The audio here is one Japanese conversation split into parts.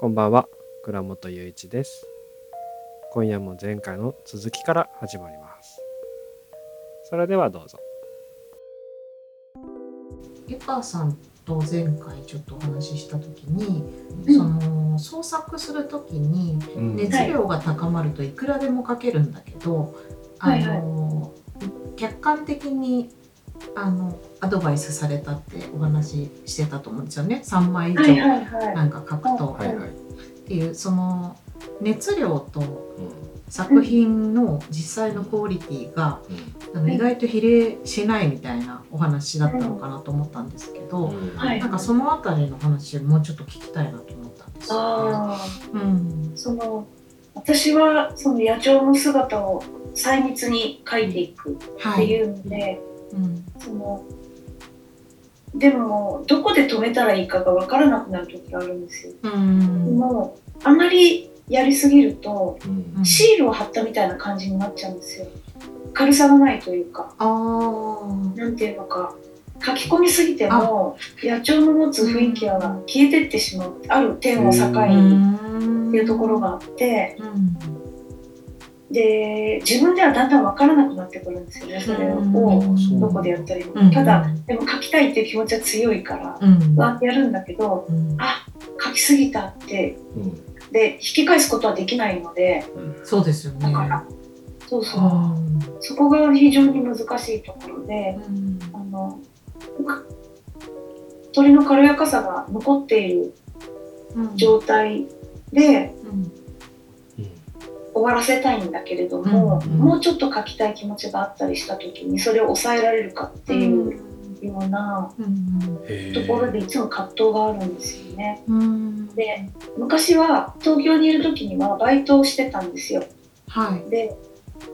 こんばんは、倉本雄一です。今夜も前回の続きから始まります。それではどうぞ。ゆかさんと前回ちょっとお話しした時に、うんその創作する時にうん熱量が高まるといくらでも書けるんだけど、はいあの客観的にあのアドバイスされたってお話ししてたと思うんですよね。3枚以上はいはいはい。なんか書くと、はいはい。っていうその熱量と作品の実際のクオリティが、あの意外と比例しないみたいなお話だったのかなと思ったんですけど、はいなんかそのあたりの話もうちょっと聞きたいなと思ったんですよ、ああ、うん。その私はその野鳥の姿を細密に描いていくっはい、ていうので、うんそのでもどこで止めたらいいかが分からなくなる時があるんですよ。うん。でもあまりやりすぎるとうん。シールを貼ったみたいな感じになっちゃうんですよ。軽さがないというか、なんていうのか。書き込みすぎても野鳥の持つ雰囲気は消えてってしまう。ある点を境にっていうところがあって。うんで自分ではだんだん分からなくなってくるんですよねそれをうん。どこでやったらいいのか、うんただでも書きたいっていう気持ちは強いからうん。わやるんだけどうん。あ書きすぎたってで引き返すことはできないのでそうですよね。だからそうそう、うんそこが非常に難しいところでうん。あの鳥の軽やかさが残っているうん。状態でうん。終わらせたいんだけれども、うんもうちょっと書きたい気持ちがあったりした時にそれを抑えられるかっていうようなうんところでいつも葛藤があるんですよね。うんで昔は東京にいる時にはバイトをしてたんですよ。はい。で、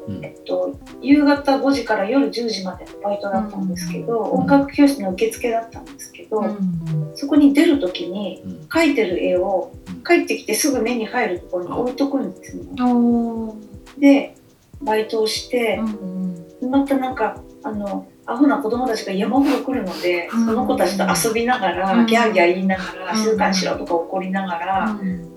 うん。えっと、夕方5時から夜10時までのバイトだったんですけど、うん。音楽教室の受付だったんですけど、うん。そこに出る時にうん。描いてる絵をうん。帰ってきてすぐ目に入るところに置いとくんですね。でバイトをしてう、んまたなんかあのアホな子供たちが山ほど来るので、うん。その子たちと遊びながら、うん。ギャーギャー言いながら、うん。静かにしろとか怒りながら、うん。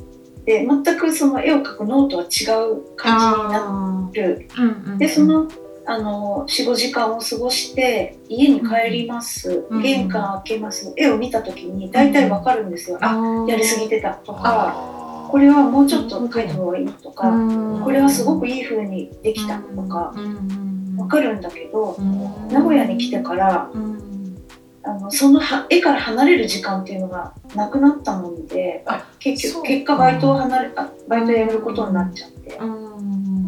で全くその絵を描くのとは違う感じになある。ーう。んうんでそのあの45時間を過ごして家に帰ります、うん玄関開けます。絵を見た時に大体わかるんですよ、あー。やりすぎてた。とかあこれはもうちょっと描いた方がいいとか、うん。これはすごくいい風にできたとかうんわかるんだけど、うん。名古屋に来てからうん。あのそのは絵から離れる時間っていうのがなくなったもんであ結局結果バイトを離れあバイトやめることになっちゃって。うん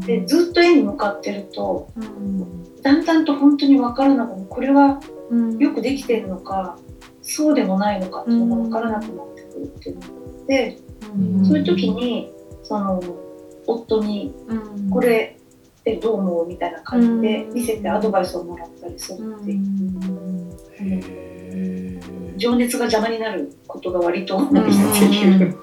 でずっと絵に向かってるとうんだんだんと本当に分からなくこれはうん。よくできてるのかそうでもないのかっていうのが分からなくなってくるっていう。のでうん。そういう時にその夫にうん。これってどう思うみたいな感じでうん。見せてアドバイスをもらったりするっていう。ーへ情熱が邪魔になることが割と多いっていう。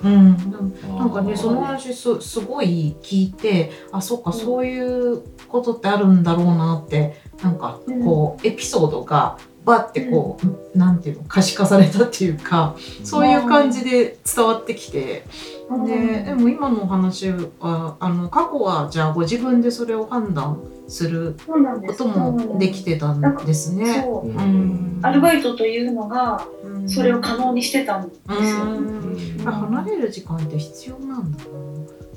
なんかねその話すすごい聞いてあそっかそういうことってあるんだろうなってなんかこうエピソードがバッてこう、なんていうの可視化されたっていうかそういう感じで伝わってきて、ででも今のお話はあの過去はじゃあご自分でそれを判断するそうなんです。こともできてたんですね。そううんうん。アルバイトというのがうん。それを可能にしてたんですよ。うん。離れる時間って必要なんだな。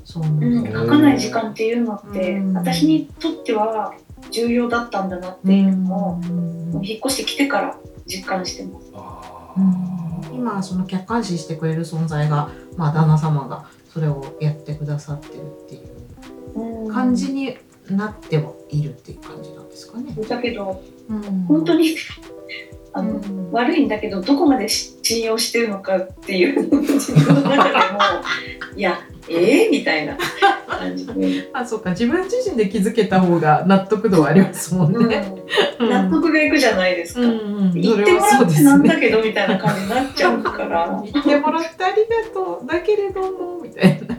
そうなんうん、だ。書かない時間っていうのってうん。私にとっては重要だったんだなっていうのをうん。引っ越してきてから実感してます。今その客観視してくれる存在が、まあ、旦那様がそれをやってくださってるっていううん。感じになってはいるっていう感じなんですかね。だけどうん。本当にあの、うん。悪いんだけどどこまで信用してるのかっていう自分の中でもいやえー、みたいな。感じで、あそうか。自分自身で気づけた方が納得度はありますもんね。うん。納得がいくじゃないですか。うんうん、言ってもらってなんだけどみたいな感じになっちゃうから。言ってもらってありがとうだけれどもみたいな。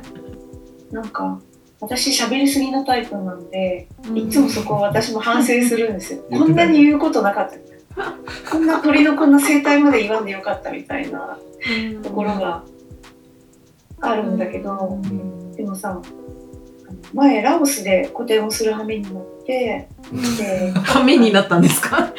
なんか私喋りすぎなタイプなんでいつもそこは私も反省するんですよ。こんなに言うことなかった。こんな鳥のこんな生態まで言わんでよかったみたいなところがあるんだけど、ん。でもさ前ラオスで個展をする羽目になってでハメになったんですか？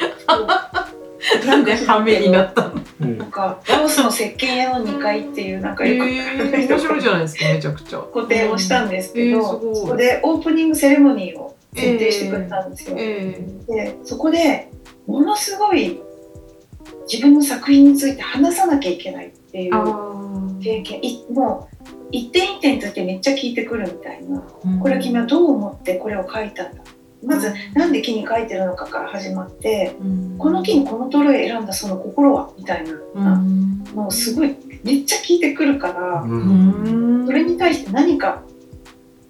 なんでハメになったの？うん。なんかラオスの石鹸屋の2階っていうなんかえよくー、面白いじゃないですかめちゃくちゃ。個展をしたんですけど、えーそこでオープニングセレモニーを設定してくれたんですよ。えでそこでものすごい自分の作品について話さなきゃいけないっていう経験いもう一点一点についてめっちゃ聞いてくるみたいな。ーこれは君はどう思ってこれを書いたんだ。まずなんで木に書いてるのかから始まってうん。この木にこのトロを選んだその心はみたいな。うん。もうすごいめっちゃ聞いてくるからううん。んそれに対して何か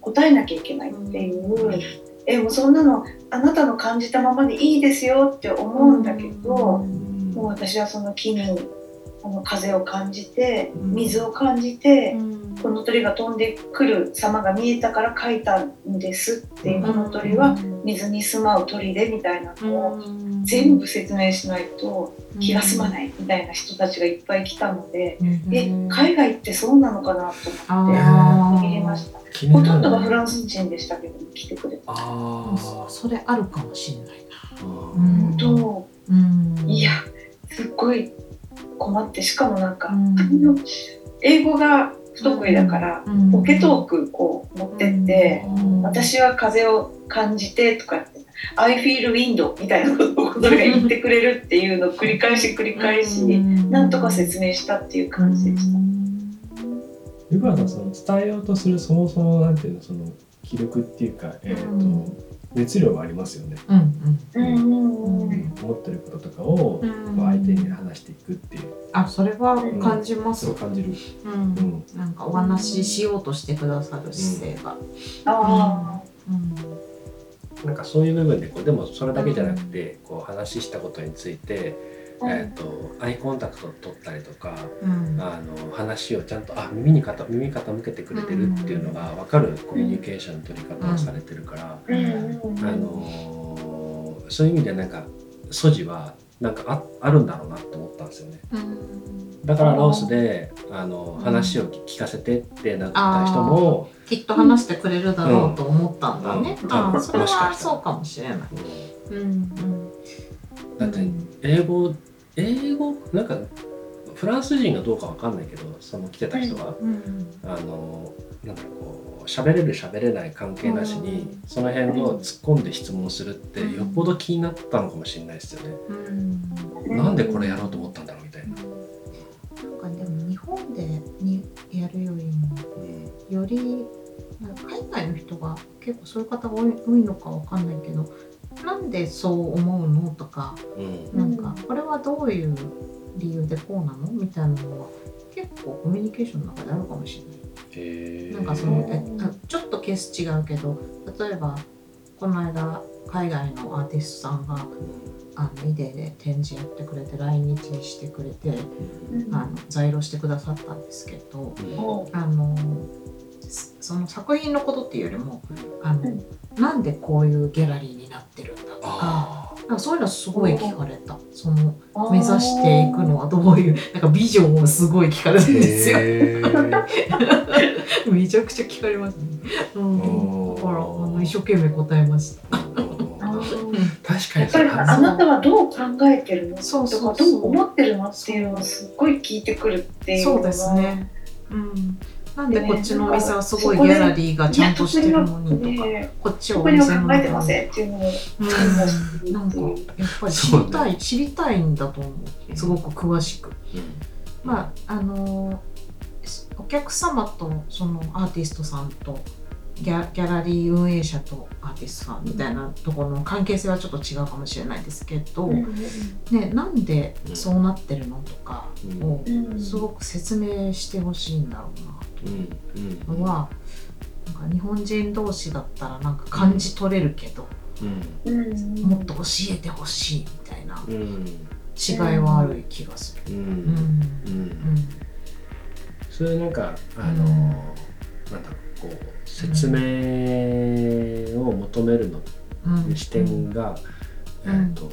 答えなきゃいけないっていう。えもうそんなのあなたの感じたままでいいですよって思うんだけどもう私はその木にあの風を感じてうん。水を感じてうん。この鳥が飛んでくる様が見えたから描いたんですっていうこの鳥は水に住まう鳥でみたいなのを全部説明しないと気が済まないみたいな人たちがいっぱい来たので、え海外ってそうなのかなと思って見れました。ほとんどがフランス人でしたけど来てくれた。ああそれあるかもしれないな。うん。とうん。いやすっごい困ってしかもなんか、うん。あの英語が不得意だから、うん。ポケトークこう持ってって、うん。私は風を感じてとかって I feel wind みたいなことをそれが言ってくれるっていうのを繰り返し繰り返し、なんとか説明したっていう感じでした。湯川さんその伝えようとするそもそもなんていうのその気力っていうか、えーとうん熱量がありますよね、うんうん。うんうん思ってることとかを相手に話していくっていう。あそれは感じます。そう感じる、うん。うん。なんかお話ししようとしてくださる姿勢が。あうん。なんかそういう部分でこうでもそれだけじゃなくてこう話したことについて、あ、うんえー、とアイコンタクトを取ったりとかうん。あの話をちゃんとあ耳に傾耳傾けてくれてるっていうのが分かるコミュニケーションの取り方をされてるから、あのーそういう意味でなんか素地はなんかああるんだろうなと思ったんですよね。うん。だからラオスであのうん。話を聞かせてってなった人も、きっと話してくれるだろうと思ったんだね。うん。あうん。それはそうかもしれない。うん。うんうん。だって英語英語なんかフランス人がどうかわかんないけどその来てた人は、うんあのなんだろうこう喋れる喋れない関係なしに、うん。その辺を突っ込んで質問するってうん。よっぽど気になったのかもしれないですよね。うん。なんでこれやろうと思ったんだろうみたいな。なんかでも日本でにやるよりもうん。より海外の人が結構そういう方が多いのかわかんないけどなんでそう思うのとかうん。なんかこれはどういう理由でこうなのみたいなのは結構コミュニケーションの中であるかもしれない。なんかそのちょっとケース違うけど例えばこの間海外のアーティストさんがあのイデで展示やってくれて来日してくれてうん。あの在庫してくださったんですけどうん。おあのすその作品のことっていうよりもあの、うん。なんでこういうギャラリーになってるんだとかあなんかそういうのすごい聞かれた。そのー。目指していくのはどういうなんかビジョンをすごい聞かれたんーですよ。めちゃくちゃ聞かれますね。うん、だからあの一生懸命答えました。確かにやっぱりあなたはどう考えてるの？そうとそうそう。かどう思ってるの？っていうのをすっごい聞いてくるっていうのはそうですね。うん。なんでこっちのお店はすごいギャラリーがちゃんとしてるのにとか、ねこっちはお店の考えてま中せんっていうのをうんなん。かやっぱり知りたい、知りたいんだと思う。すごく詳しく。まああのお客様とそのアーティストさんとギャギャラリー運営者とアーティストさんみたいなところの関係性はちょっと違うかもしれないですけど、うんね、なんでそうなってるのとかをうん。すごく説明してほしいんだろうなうんうん。うのはなんか日本人同士だったらなんか感じ取れるけど、うん。うんもっと教えてほしいみたいなうん。違いはある気がする。うん。うん。うん。それなんかあの、うん。なんだろうこう説明を求めるのうん視点が、うん。えっ、と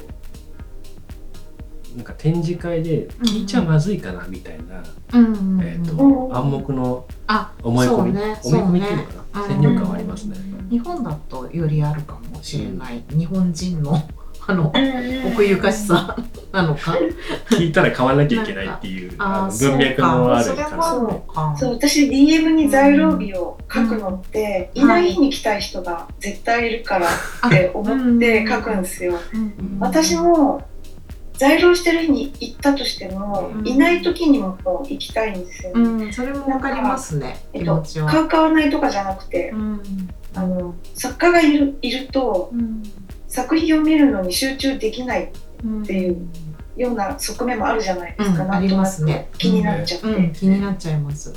なんか展示会で聞いちゃまずいかなみたいな、うんえー、うん。と暗黙のあ思い込み、ね思い込みっていうのかな、先入観はありますね。日本だとよりあるかもしれない、日本人の あの奥ゆかしさなのか？聞いたら買わなきゃいけないっていうあの文脈のあるから。ねうか。そう私 DM に在労日を書くのって、いない日に来たい人が絶対いるからって思って書くんですよ。うん。私も在労してる日に行ったとしても、うん。いない時にもこう行きたいんですよ、ね。うんそれもわかりますねえっと買う買わないとかじゃなくて、うん。あの作家がいるいるとうん。作品を見るのに集中できないうんっていうような側面もあるじゃないですか、うんありなんとなくますね。気になっちゃって、うん、気になっちゃいます。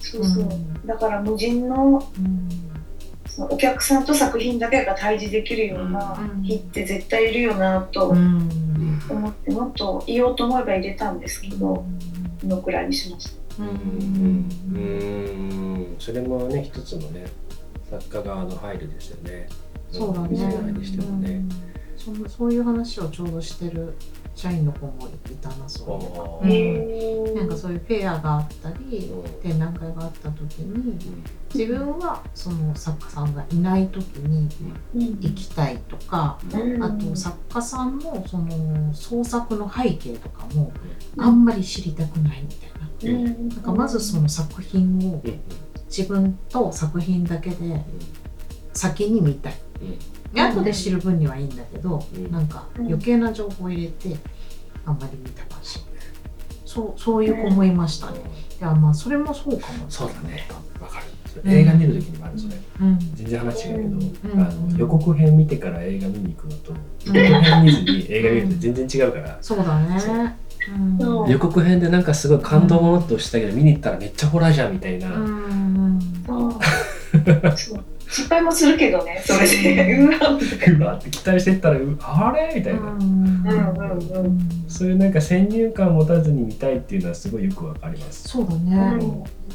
そうそう、うん。だから無人のうん。そのお客さんと作品だけが対峙できるようなうん。日って絶対いるよなとうん。思もっと言おうと思えば入れたんですけど、このくらいにしました。ううんんうんそれもね一つのね作家側の配慮ですよね。そうだね見せないにしてもね。うんそんそういう話をちょうどしてる社員の子もいたなそういうん。なんかそういうフェアがあったり展覧会があった時に自分はその作家さんがいない時に行きたいとか、あと作家さんのその創作の背景とかもあんまり知りたくないみたいな。うん。なんかまずその作品を自分と作品だけで先に見たい。うんで後で知る分にはいいんだけど、うんなんか余計な情報を入れてあんまり見たくない。そうそういう子もいましたね。いやまあそれもそうかも。そうだね。わかる。映画見るときにもあるそれ。うん。全然話違うけど、うんあの予告編見てから映画見に行くのと、予告編見ずに映画見ると全然違うから、そうだね。予告編でなんかすごい感動ものって押したけど、見に行ったらめっちゃホラーじゃんみたいな。うん。失敗もするけどねそれで。うわみたいうわって期待してったらうあれみたいな、うんうんうん。うんそういうなんか先入観を持たずに見たいっていうのはすごいよくわかります。そうだね。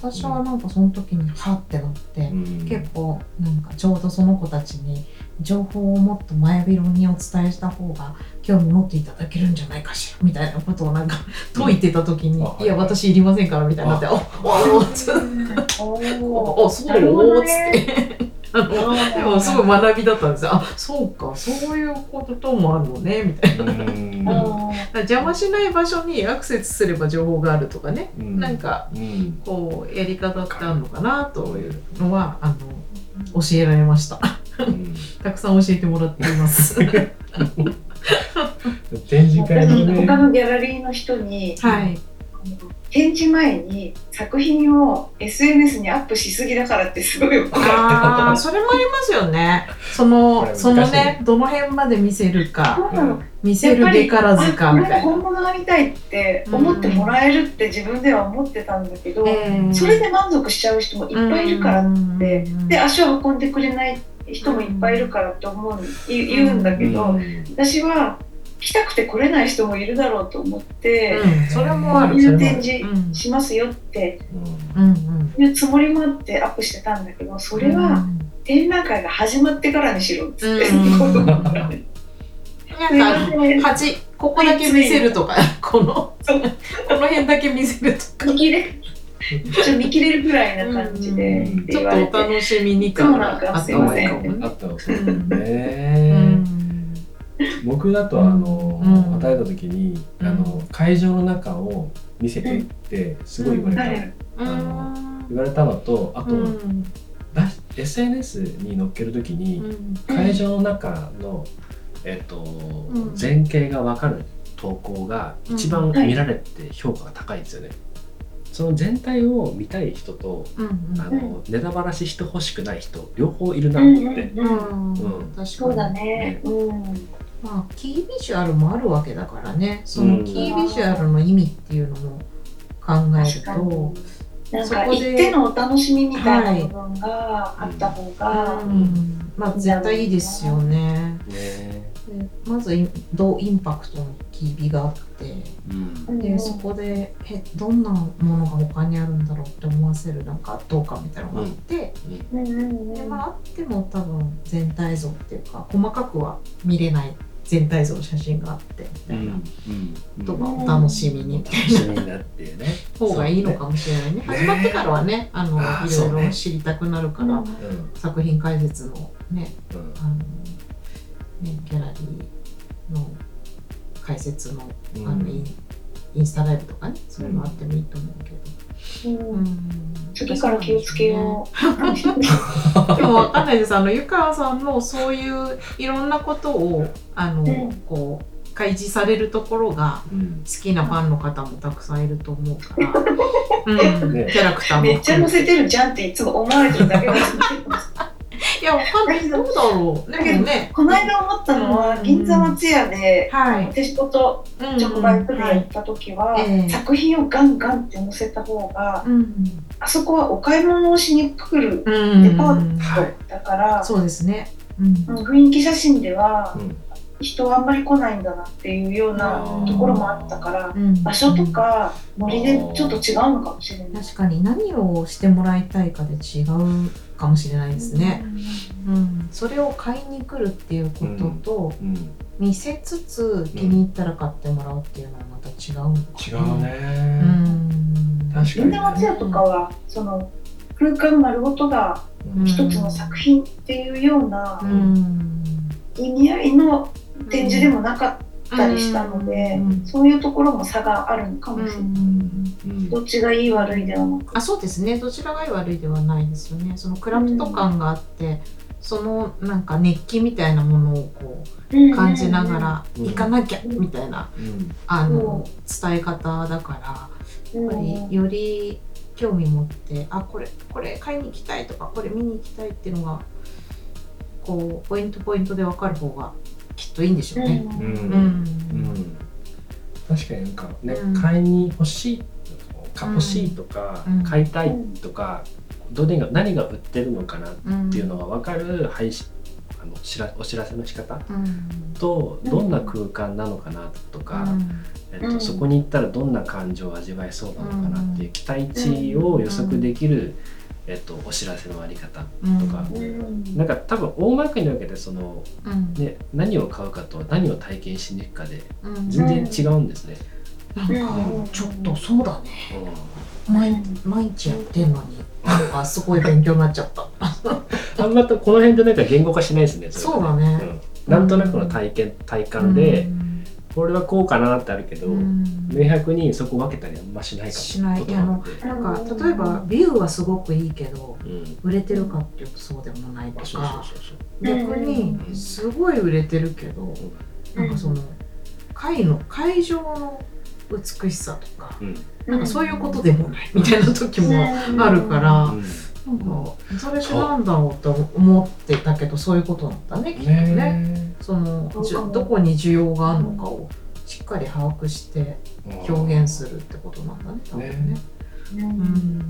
私はなんかその時にはってなって。うん。結構なんかちょうどその子たちに情報をもっと前広にお伝えした方が興味持っていただけるんじゃないかしらみたいなことをなんか解いてた時に「あい。や私いりませんから」みたいになって「あおおおっつっておおそう。なるほどっつって。でもすごい学びだったんですよ。あそうかそういうこともあるのねみたいな。だかうんら邪魔しない場所にアクセスすれば情報があるとかね、うんなんかうんこうやり方ってあるのかなというのはあの教えられました。うんたくさん教えてもらっています。展示会のね他のギャラリーの人にはい。展示前に作品を SNS にアップしすぎだからってすごい怒られああ、それもありますよね。その、そのね、どの辺まで見せるか、た。うん見せるべからずかみたいな。本物が見たいって思ってもらえるって自分では思ってたんだけど、それで満足しちゃう人もいっぱいいるからって、で足を運んでくれない人もいっぱいいるからって思う言う言うんだけど、うん私は来たくて来れない人もいるだろうと思って、うん、それもある。こういう展示うんしますよって。うん。うん。いうつもりもあってアップしてたんだけどそれは展覧会が始まってからにしろっつって、なんか、端、ここだけ見せるとか、この、この辺だけ見せるとか。見切れちょっと見切れるぐらいな感じでうん。ちょっとお楽しみに感があった方がいいかもね。僕だとあの、うん。与えた時に、うん。あの会場の中を見せてってすごい言われた、誰うん。言われたのとあと、うん。だ SNS に載っける時に、うん。会場の中の、えっとん。前景が分かる投稿が一番見られて評価が高いんですよね。その全体を見たい人と、うん。あのネタバラシしてほしくない人両方いるなと思って、うん。うん。うん。うん。確かにそうだね。うん。まあ、キービジュアルもあるわけだからね。そのキービジュアルの意味っていうのも考えると、なんかそこで行ってのお楽しみみたいな部分があった方が、うん、まあ絶対いいですよね。ね。でまずイどうインパクトのキービがあって。うん。でそこでえどんなものが他にあるんだろうって思わせるなんかどうかみたいなのがあって、うん。でまああっても多分全体像っていうか細かくは見れない全体像の写真があってみたいな、うん。とかお楽しみにみたい楽しみになっていう。ねな方がいいのかもしれないね。始まってからはねあのいろいろ知りたくなるから、作品解説のねうん。うんあのねギャラリーの解説のうん。あのインスタライブとかねそういうのあってもいいと思うけど、うん。うん次から気をつけよでもわかんないです。あの湯川さんのそういういろんなことをあの、うん。こう開示されるところがうん。好きなファンの方もたくさんいると思うから、うん。ねキャラクターう。もめっちゃ載せててるじゃんっていつも思われてるだけです。いやわかんない。どうだろう。でもね。この間思ったのは、うん。銀座松屋で、はい。私と直売所でやった時は、作品をガンガンって載せた方が、うんあそこはお買い物をしに来るうんデパーはいトだから、そうですね。雰囲気写真ではうん人はあんまり来ないんだなっていうようなところもあったから、うん。場所とかノリでちょっと違うのかもしれない。確かに何をしてもらいたいかで違うかもしれないですね、うん、それを買いに来るっていうことと、うん。見せつつ気に入ったら買ってもらうっていうのはまた違う違うね。うん。確かに銀座松屋とかはその空間丸ごとがうん。一つの作品っていうようなうん。意味合いの展示でもなかったりしたので、うん。そういうところも差があるのかもしれない。うんどっちがいい悪いではなく。あそうですね。どちらがいい悪いではないですよね。そのクラフト感があって、そのなんか熱気みたいなものをこう感じながらうん。行かなきゃみたいなうん。あの伝え方だからうん、やっぱりより興味持ってあこれこれ買いに行きたいとかこれ見に行きたいっていうのがこうポイントポイントで分かる方がきっといいんでしょうね。うん。うん。うん。確かになんかね、うん。買いに欲しいか欲しいとか、うん。買いたいとか、どれが何が売ってるのかなっうんていうのが分かる配信あの知らお知らせの仕方うん。とどんな空間なのかなとか、えっとうんそこに行ったらどんな感情を味わえそうなのかなっていう期待値を予測できる、えっと、お知らせのあり方うんとか、うん。なんか多分大まかに分けてその、うん。ね、何を買うかと何を体験しに行くかでうん。全然違うんですね。なんかちょっとそうだね。毎毎日やってんのに。なんかすごい勉強になっちゃった。あんまとこの辺でなんか言語化しないですね。れそうだね。うん。なんとなくの体験体感で、うんこれはこうかなってあるけど、うん。明白にそこ分けたりあんましないかもしない。ことがあって。なんか例えばビューはすごくいいけどうん。売れてるかっていうとそうでもないとか。逆にすごい売れてるけどなんかその会の会場の美しさとかうん。なんかそういうことでもないみたいな時もあるからうんなんかそれってなんだろうと思ってたけどそういうことなんだねきっとね。ねそのどこに需要があるのかをしっかり把握して表現するってことなんだね多分ね。ね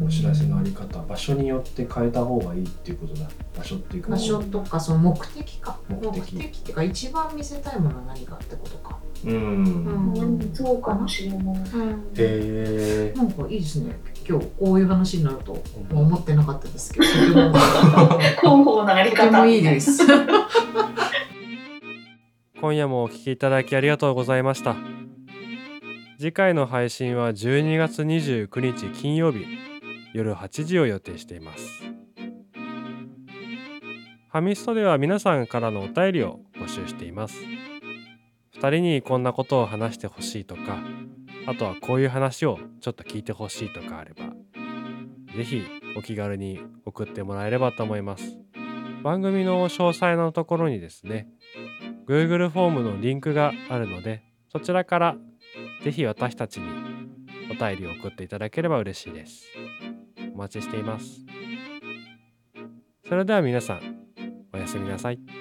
うん。お知らせのあり方場所によって変えた方がいいっていうことだ。場所っていうか。場所とかその目的か。目目的的っていうか一番見せたいものは何かってことか。うん、うん。うん。そうかもしれない。うん。へえなんかいいですね今日こういう話になるとうん思ってなかったですけどとても広報のあり方。とてもいいです。今夜もお聞きいただきありがとうございました次回の配信は12月29日金曜日夜8時を予定していますファミストでは皆さんからのお便りを募集しています2人にこんなことを話してほしいとかあとはこういう話をちょっと聞いてほしいとかあればぜひお気軽に送ってもらえればと思います。番組の詳細のところにですね Google フォームのリンクがあるのでそちらからぜひ私たちにお便りを送っていただければ嬉しいです。お待ちしています。それでは皆さんおやすみなさい。